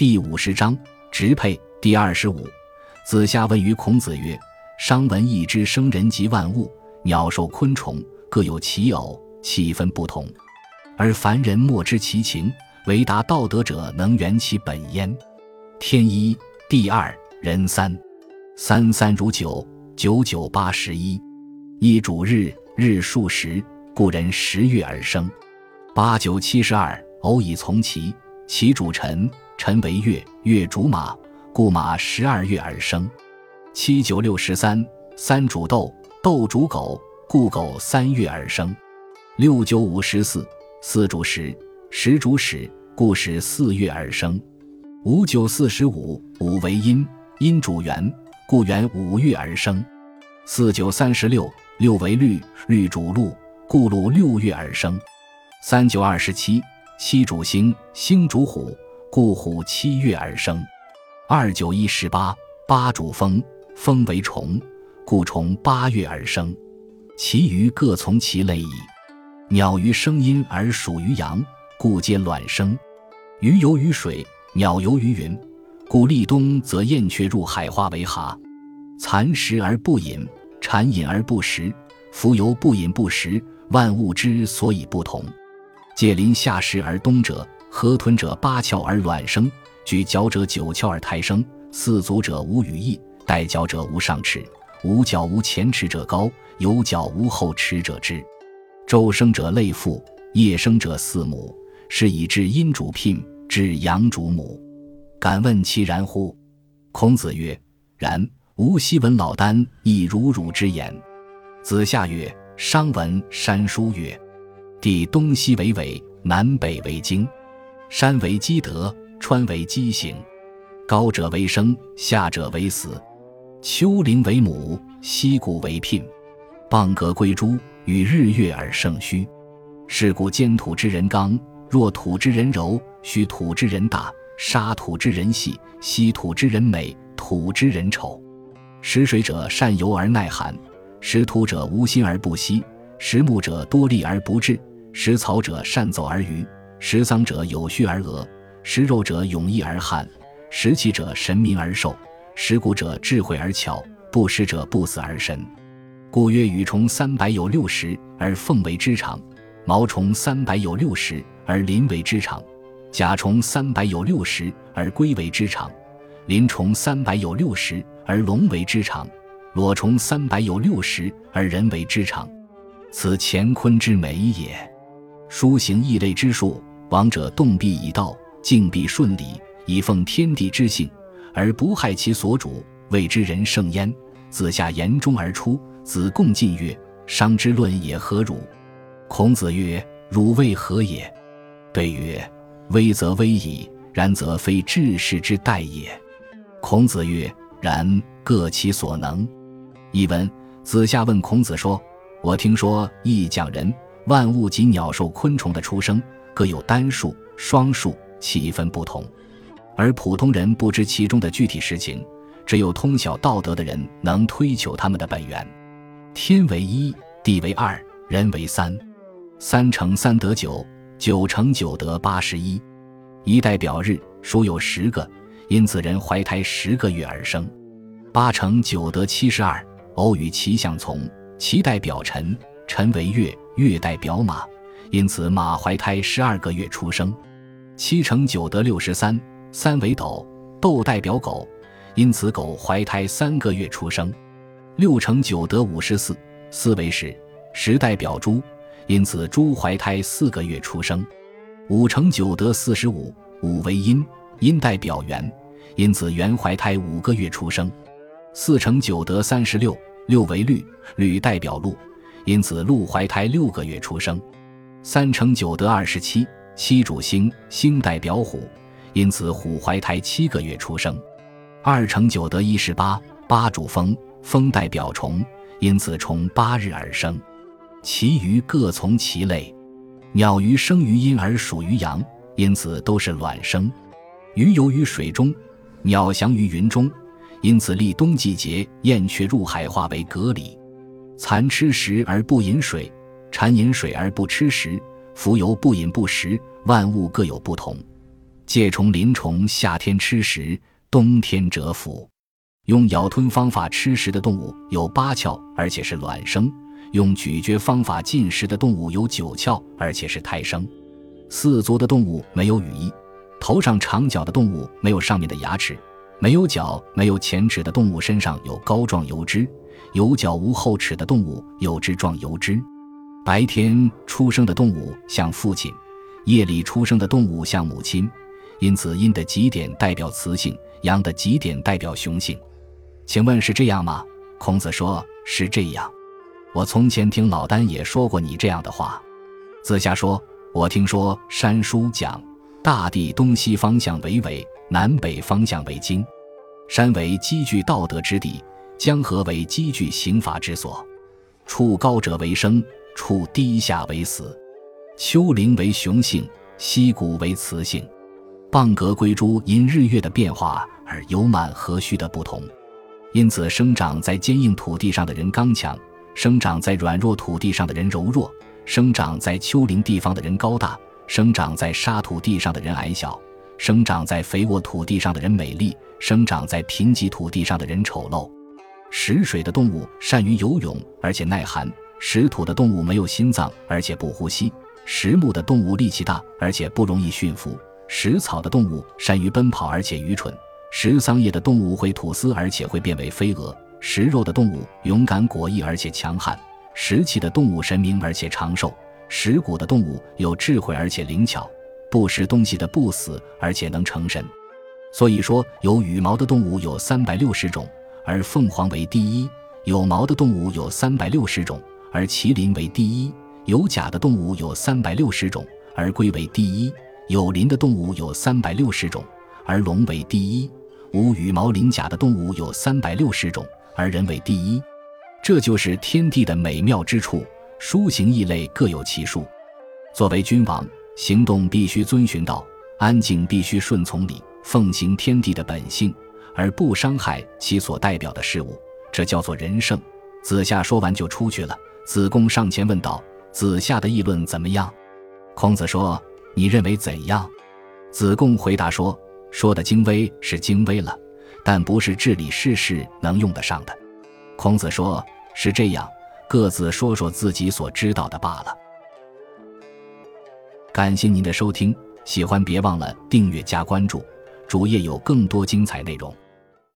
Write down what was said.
第五十章直配第二十五。子夏问于孔子曰：“商闻一之生人及万物，鸟兽昆虫各有其偶，气分不同，而凡人莫知其情。唯达道德者，能圆其本焉。天一，地二，人三，三三如九，九九八十一。一主日，日数十，故人十月而生。八九七十二，偶以从其。其主辰，辰为月，月主马，故马十二月而生。七九六十三，三主斗，斗主狗，故狗三月而生。六九五十四，四主时，时主始，故始四月而生。五九四十五，五为阴，阴主元，故元五月而生。四九三十六。六为律，律主禄，故禄六月而生。三九二十七，七主星，星主虎，故虎七月而生。二九一十八，八主风，风为虫，故虫八月而生。其余各从其类矣。鸟于声音而属于阳，故皆卵生。鱼游于水，鸟游于云，故立冬则燕雀入海化为蛤。蚕食而不饮。产饮而不食，浮游不饮不食，万物之所以不同。介临夏时而冬者，河豚者八窍而卵生，举角者九窍而胎生。四足者无羽翼，带角者无上齿，无角无前齿者高，有角无后齿者直。周生者类父，夜生者四母，是以至阴主聘，至阳主母。敢问其然乎？孔子曰：然。吾昔闻老聃亦如汝之言。子夏曰：“商闻山书曰：‘地东西为纬，南北为经。山为积德，川为积行。高者为生，下者为死。丘陵为母，溪谷为聘。蚌革归诸，与日月而生虚。是故坚土之人刚，若土之人柔，虚土之人大，沙土之人细，稀土之人美，土之人丑。’”食水者善游而耐寒，食土者无心而不息，食木者多力而不智，食草者善走而愚，食桑者有序而俄，食肉者勇毅而悍，食气者神明而寿，食骨者智慧而巧，不食者不死而神。故曰：羽虫三百有六十而凤为之长，毛虫三百有六十而麟为之长，甲虫三百有六十而龟为之长。鳞虫三百有六十，而龙为之长；裸虫三百有六十，而人为之长。此乾坤之美也。书行异类之术，王者动必以道，静必顺理，以奉天地之性，而不害其所主，谓之人圣焉。子夏言中而出，子贡进曰：“商之论也何如？”孔子曰：“汝谓何也？”对曰：“威则威矣，然则非治世之待也。”孔子曰：“然，各其所能。”译文：子夏问孔子说：“我听说易讲人，万物及鸟兽昆虫的出生各有单数、双数，气分不同，而普通人不知其中的具体实情，只有通晓道德的人能推求他们的本源。天为一，地为二，人为三，三乘三得九，九乘九得八十一。一代表日，数有十个。”因此，人怀胎十个月而生，八乘九得七十二。偶与其相从，其代表辰，辰为月，月代表马，因此马怀胎十二个月出生。七乘九得六十三，三为斗，斗代表狗，因此狗怀胎三个月出生。六乘九得五十四，四为十，十代表猪，因此猪怀胎四个月出生。五乘九得四十五，五为阴，阴代表元。因此，元怀胎五个月出生，四乘九得三十六，六为律，律代表鹿，因此鹿怀胎六个月出生。三乘九得二十七，七主星，星代表虎，因此虎怀胎七个月出生。二乘九得一十八，八主风，风代表虫，因此虫八日而生。其余各从其类。鸟鱼生于阴而属于阳，因此都是卵生。鱼游于水中。鸟翔于云中，因此立冬季节，燕雀入海化为蛤蜊。蚕吃食而不饮水，蝉饮水而不吃食，蜉蝣不饮不食，万物各有不同。介虫鳞虫，夏天吃食，冬天蛰伏。用咬吞方法吃食的动物有八窍，而且是卵生；用咀嚼方法进食的动物有九窍，而且是胎生。四足的动物没有羽翼，头上长角的动物没有上面的牙齿，没有角、没有前齿的动物身上有膏状油脂，有角无后齿的动物有枝状油脂。白天出生的动物像父亲，夜里出生的动物像母亲，因此阴的极点代表雌性，阳的极点代表雄性。请问是这样吗？孔子说：“是这样。”我从前听老聃也说过你这样的话。子夏说：“我听说山书讲，大地东西方向为纬，南北方向为经。山为积聚道德之地，江河为积聚刑罚之所。处高者为生，处低下为死。丘陵为雄性，溪谷为雌性。蚌壳龟珠因日月的变化而有满和虚的不同。”因此，生长在坚硬土地上的人刚强，生长在软弱土地上的人柔弱，生长在丘陵地方的人高大，生长在沙土地上的人矮小，生长在肥沃土地上的人美丽，生长在贫瘠土地上的人丑陋。食水的动物善于游泳，而且耐寒；食土的动物没有心脏，而且不呼吸；食木的动物力气大，而且不容易驯服；食草的动物善于奔跑，而且愚蠢。食桑叶的动物会吐丝，而且会变为飞蛾；食肉的动物勇敢果毅，而且强悍；食气的动物神明，而且长寿；食骨的动物有智慧，而且灵巧；不食东西的不死，而且能成神。所以说，有羽毛的动物有三百六十种，而凤凰为第一；有毛的动物有三百六十种，而麒麟为第一；有甲的动物有三百六十种，而龟为第一；有鳞的动物有三百六十种，而龙为第一。无羽毛鳞甲的动物有三百六十种，而人为第一。这就是天地的美妙之处。书行异类各有其数。作为君王，行动必须遵循道，安静必须顺从礼，奉行天地的本性，而不伤害其所代表的事物。这叫做仁圣。子夏说完就出去了。子贡上前问道：“子夏的议论怎么样？”孔子说：“你认为怎样？”子贡回答说。说的精微是精微了，但不是治理世事能用得上的。孔子说：“是这样，各自说说自己所知道的罢了。”感谢您的收听，喜欢别忘了订阅加关注，主页有更多精彩内容。